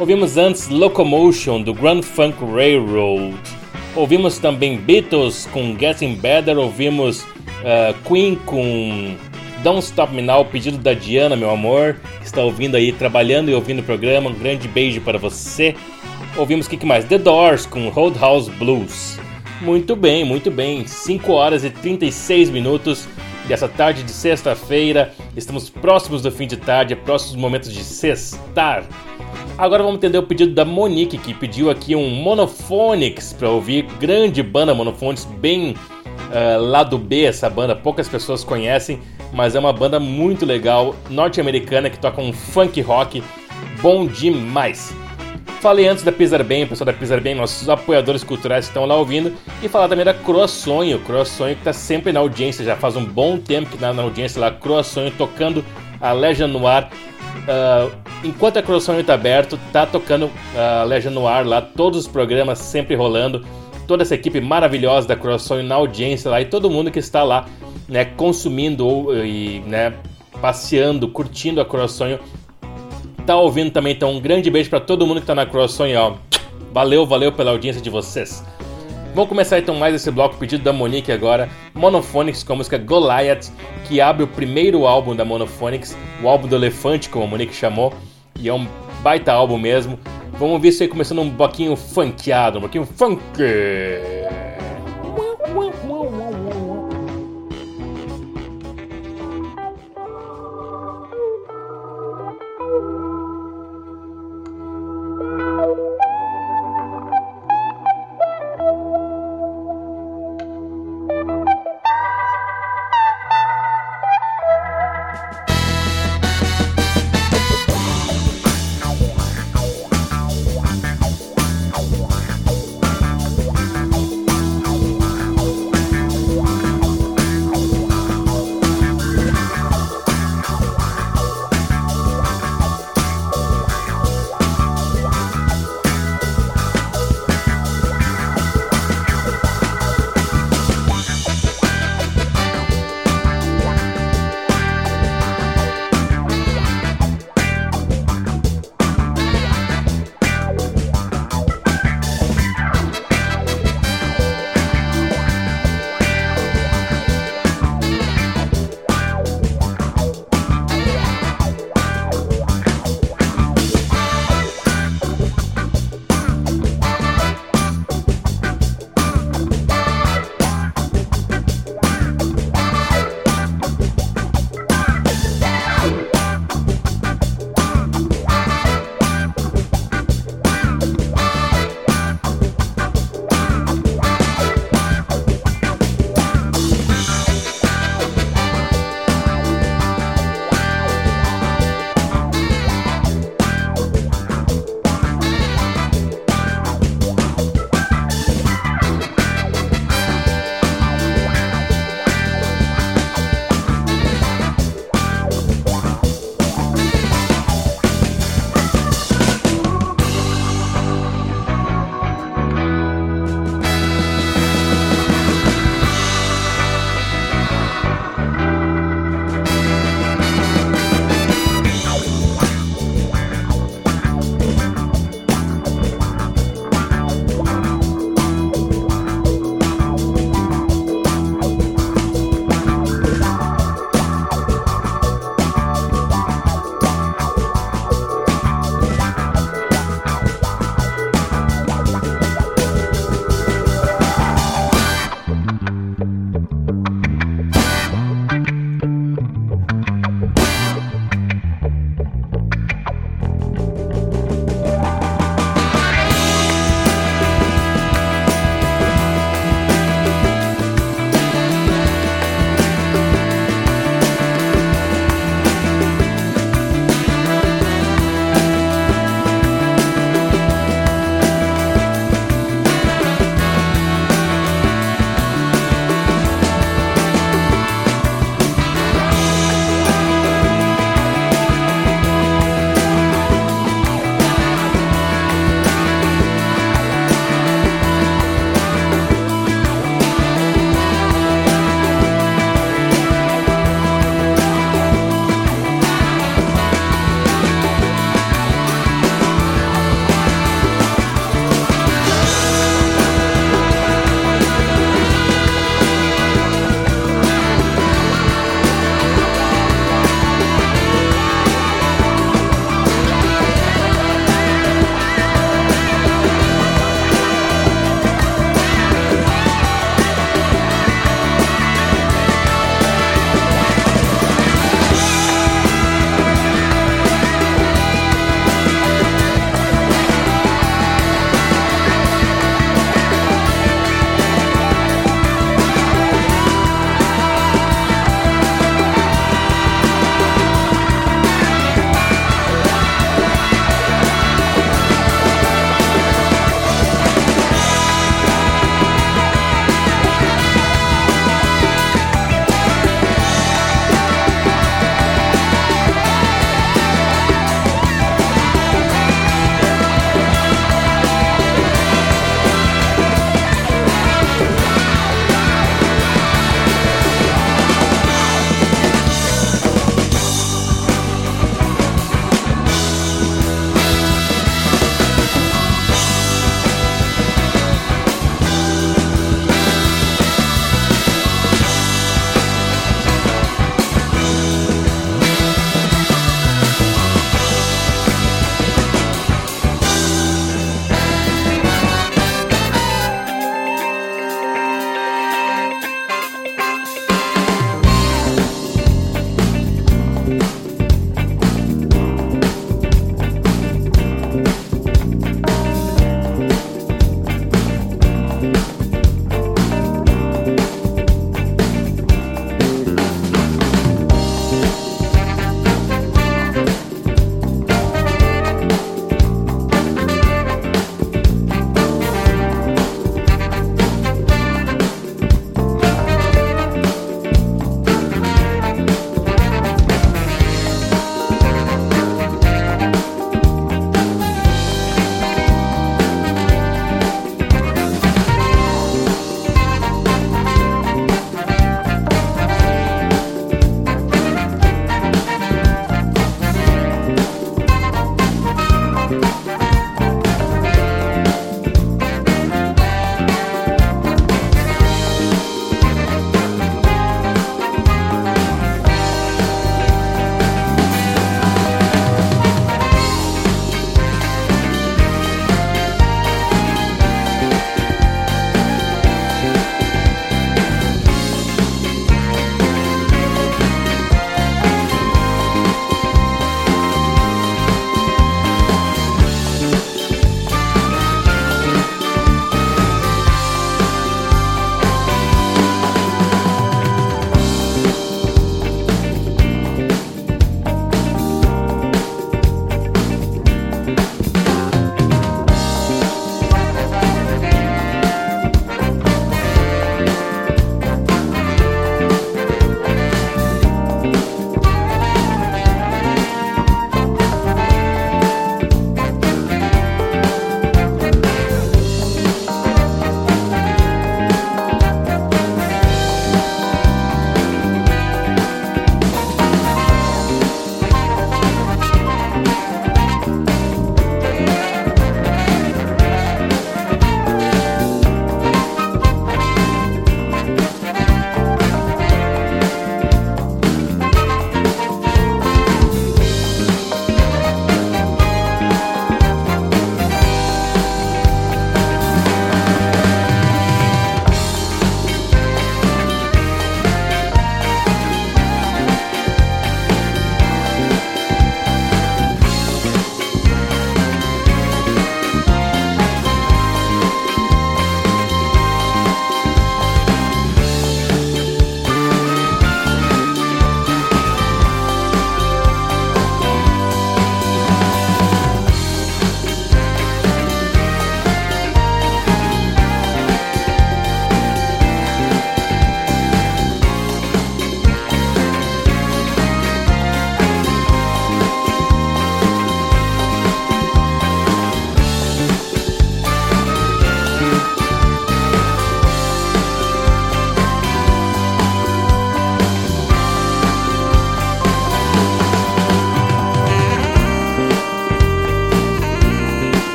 S1: Ouvimos antes Locomotion do Grand Funk Railroad. Ouvimos também Beatles com Getting Better. Ouvimos uh, Queen com Don't Stop Me Now, pedido da Diana, meu amor, que está ouvindo aí, trabalhando e ouvindo o programa. Um grande beijo para você. Ouvimos o que, que mais? The Doors com Roadhouse Blues. Muito bem, muito bem. 5 horas e 36 minutos dessa tarde de sexta-feira. Estamos próximos do fim de tarde, próximos momentos de sextar. Agora vamos entender o pedido da Monique, que pediu aqui um Monophonics para ouvir. Grande banda Monophonics, bem uh, lado B essa banda, poucas pessoas conhecem, mas é uma banda muito legal, norte-americana, que toca um funk rock bom demais. Falei antes da Pisar Bem, o pessoal da Pisar Bem, nossos apoiadores culturais estão lá ouvindo. E falar também da Croassonho, Croassonho que está sempre na audiência, já faz um bom tempo que está na audiência lá, Croassonho tocando a Legion no ar. Uh, enquanto a Croassonho está aberto, tá tocando a Legion no ar lá, todos os programas sempre rolando. toda essa equipe maravilhosa da Crossonho na audiência lá e todo mundo que está lá, né, consumindo e, né, passeando, curtindo a Crossonho. Tá ouvindo também, então um grande beijo para todo mundo que tá na Crossonho, ó. Valeu, valeu pela audiência de vocês. Vamos começar então mais esse bloco pedido da Monique agora, Monophonics com a música Goliath, que abre o primeiro álbum da Monophonics, o álbum do elefante, como a Monique chamou, e é um baita álbum mesmo. Vamos ver isso aí começando um bloquinho funkeado, um bloquinho funk.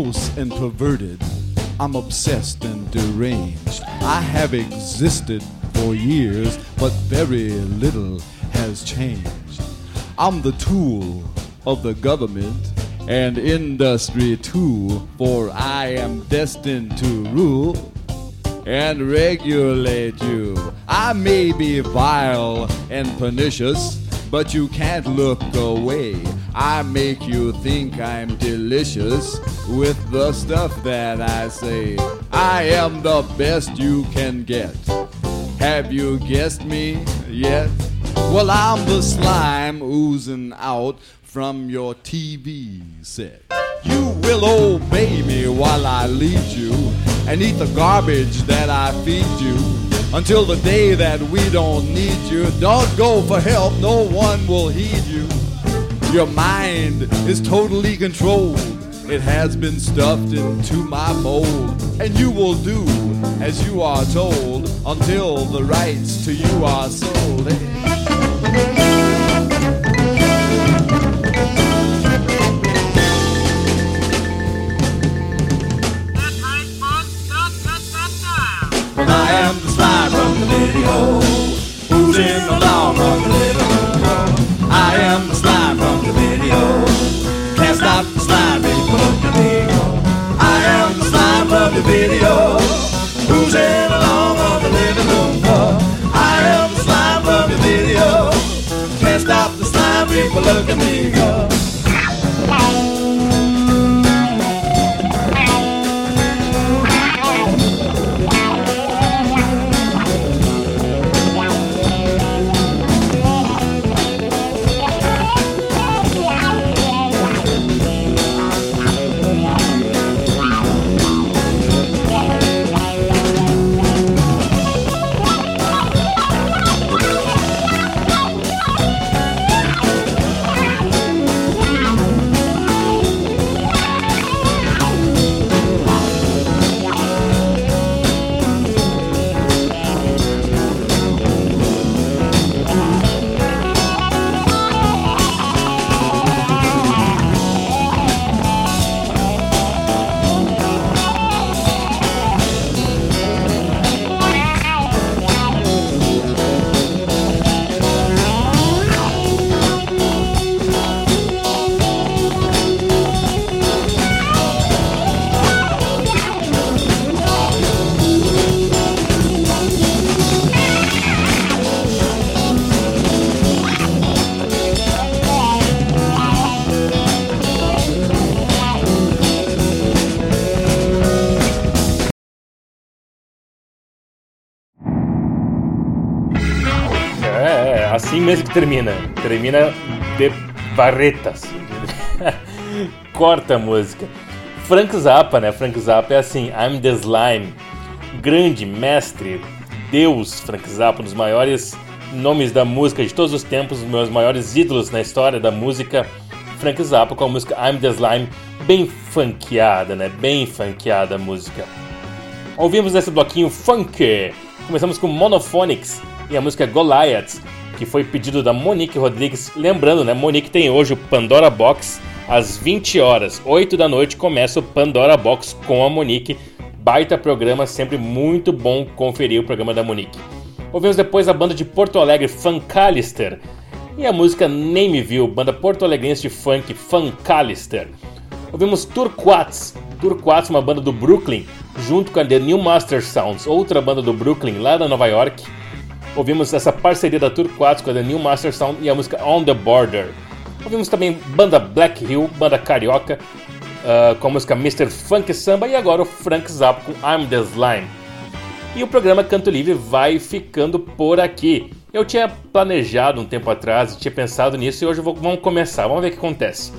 S5: And perverted. I'm obsessed and deranged. I have existed for years, but very little has changed. I'm the tool of the government and industry too, for I am destined to rule and regulate you. I may be vile and pernicious, but you can't look away. I make you think I'm delicious with the stuff that I say. I am the best you can get. Have you guessed me yet? Well, I'm the slime oozing out from your TV set. You will obey me while I lead you and eat the garbage that I feed you until the day that we don't need you. Don't go for help, no one will heed you. Your mind is totally controlled. It has been stuffed into my mold, and you will do as you are told until the rights to you are sold. I am the slime from the video, oozing along from the living room. I am the slime can't stop the at me. I am the video, the living room. I am the video, can't stop the people look at me. Go.
S1: Mesmo que termina. Termina de barretas. [LAUGHS] Corta a música. Frank Zappa, né? Frank Zappa é assim, I'm the Slime. Grande mestre, Deus Frank Zappa, um dos maiores nomes da música de todos os tempos, os meus maiores ídolos na história da música. Frank Zappa com a música I'm the Slime, bem funkeada, né? Bem funkeada a música. Ouvimos nesse bloquinho funk. Começamos com Monophonics e a música Goliath, que foi pedido da Monique Rodrigues. Lembrando, né? Monique tem hoje o Pandora Box às 20 horas, 8 da noite começa o Pandora Box com a Monique. Baita programa, sempre muito bom conferir o programa da Monique. Ouvimos depois a banda de Porto Alegre, Funkalister, e a música Nameville, banda porto-alegrense de funk Funkalister. Ouvimos Turquats, Turquats, uma banda do Brooklyn, junto com a The New Master Sounds, outra banda do Brooklyn, lá da Nova York. Ouvimos essa parceria da Turquats com a The New Master Sound e a música On The Border. Ouvimos também banda Black Hill, banda carioca, uh, com a música Mr. Funk Samba e agora o Frank Zappa com I'm The Slime. E o programa Canto Livre vai ficando por aqui. Eu tinha planejado um tempo atrás, tinha pensado nisso e hoje vou, vamos começar, vamos ver o que acontece.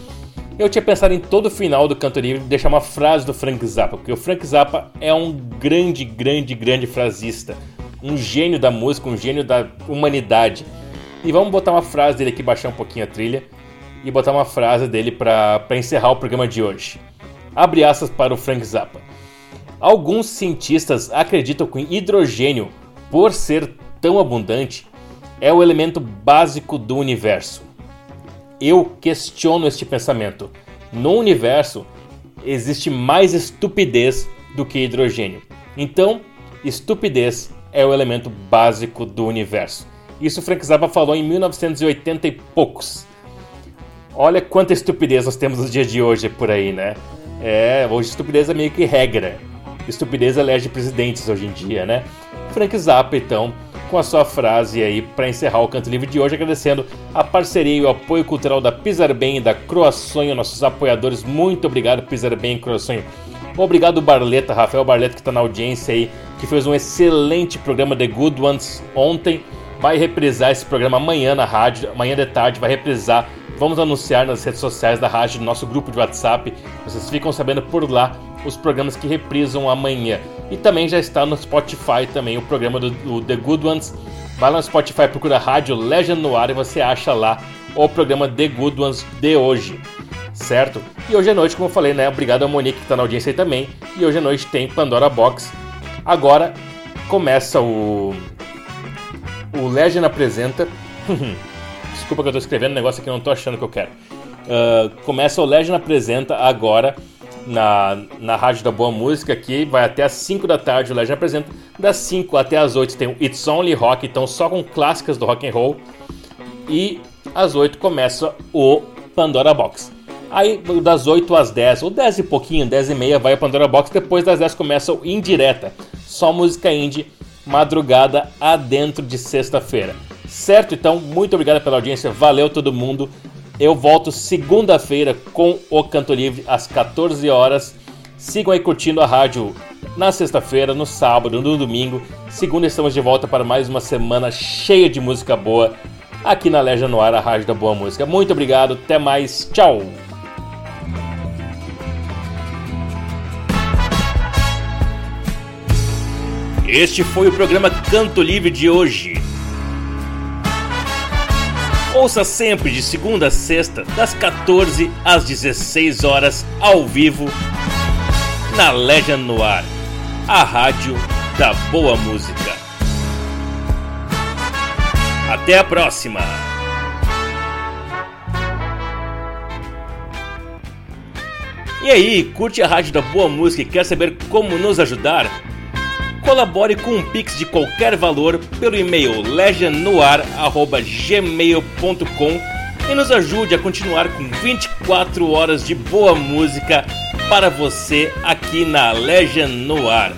S1: Eu tinha pensado em todo o final do Canto Livre deixar uma frase do Frank Zappa, porque o Frank Zappa é um grande, grande, grande frasista. Um gênio da música, um gênio da humanidade. E vamos botar uma frase dele aqui, baixar um pouquinho a trilha e botar uma frase dele para encerrar o programa de hoje. Abre aspas para o Frank Zappa. Alguns cientistas acreditam que hidrogênio, por ser tão abundante, é o elemento básico do universo. Eu questiono este pensamento. No universo, existe mais estupidez do que hidrogênio. Então, estupidez é o elemento básico do universo. Isso Frank Zappa falou em 1980 e poucos. Olha quanta estupidez nós temos nos dias de hoje por aí, né? É, hoje estupidez é meio que regra. Estupidez elege presidentes hoje em dia, né? Frank Zappa, então, com a sua frase aí para encerrar o Canto Livre de hoje, agradecendo a parceria e o apoio cultural da Pisar Bem e da Croaçonho, nossos apoiadores. Muito obrigado, Pisar Bem e Croaçonho. Obrigado, Barleta, Rafael Barleta, que está na audiência aí, que fez um excelente programa The Good Ones ontem. Vai reprisar esse programa amanhã na rádio, amanhã de tarde, vai reprisar. Vamos anunciar nas redes sociais da rádio, no nosso grupo de WhatsApp. Vocês ficam sabendo por lá os programas que reprisam amanhã. E também já está no Spotify também o programa do, do The Good Ones. Vai lá no Spotify, procura Rádio Legend no ar e você acha lá o programa The Good Ones de hoje. Certo? E hoje à noite, como eu falei, né? Obrigado a Monique que está na audiência aí também. E hoje à noite tem Pandora Box. Agora começa o. O Legend apresenta. [LAUGHS] Desculpa que eu tô escrevendo um negócio que eu não tô achando que eu quero. Uh, começa o Legend apresenta agora na, na Rádio da Boa Música aqui, vai até as 5 da tarde, o Legend apresenta. Das 5 até as 8 tem o It's Only Rock, então só com clássicas do rock and roll. E às 8 começa o Pandora Box. Aí das 8 às 10, ou 10 e pouquinho, 10 e meia vai o Pandora Box, depois das 10 começa o Indireta. Só música indie, madrugada adentro de sexta-feira. Certo? Então, muito obrigado pela audiência, valeu todo mundo. Eu volto segunda-feira com o Canto Livre às 14 horas. Sigam aí curtindo a rádio na sexta-feira, no sábado, no domingo. Segunda estamos de volta para mais uma semana cheia de música boa aqui na Leja no Ar, a rádio da boa música. Muito obrigado, até mais, tchau. Este foi o programa Canto Livre de hoje. Ouça sempre de segunda a sexta, das 14 às 16 horas, ao vivo, na Legend no Ar, a rádio da boa música. Até a próxima! E aí, curte a rádio da boa música e quer saber como nos ajudar? Colabore com um Pix de qualquer valor pelo e-mail legendnoar.gmail.com e nos ajude a continuar com 24 horas de boa música para você aqui na Legend no Ar.